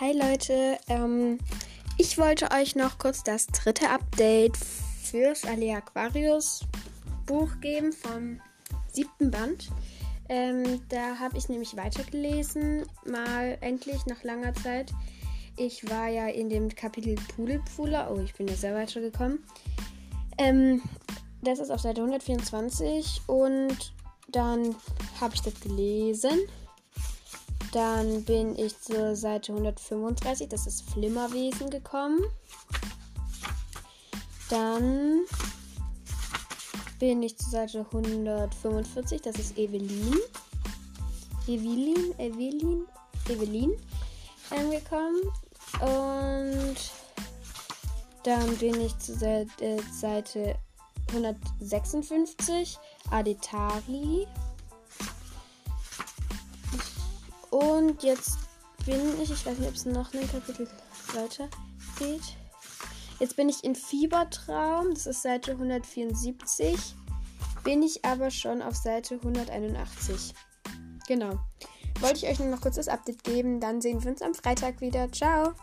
Hi Leute, ähm, ich wollte euch noch kurz das dritte Update fürs Alea Aquarius Buch geben vom siebten Band. Ähm, da habe ich nämlich weitergelesen, mal endlich nach langer Zeit. Ich war ja in dem Kapitel Pudelpfuler. Oh, ich bin ja sehr weitergekommen. Ähm, das ist auf Seite 124 und dann habe ich das gelesen. Dann bin ich zur Seite 135, das ist Flimmerwesen gekommen. Dann bin ich zur Seite 145, das ist Evelyn. Evelyn, Evelyn, Evelyn angekommen. Und dann bin ich zur äh, Seite 156, Adetari. Und jetzt bin ich, ich weiß nicht, ob es noch ein Kapitel weiter geht. Jetzt bin ich in Fiebertraum, das ist Seite 174. Bin ich aber schon auf Seite 181. Genau. Wollte ich euch nur noch kurz das Update geben. Dann sehen wir uns am Freitag wieder. Ciao.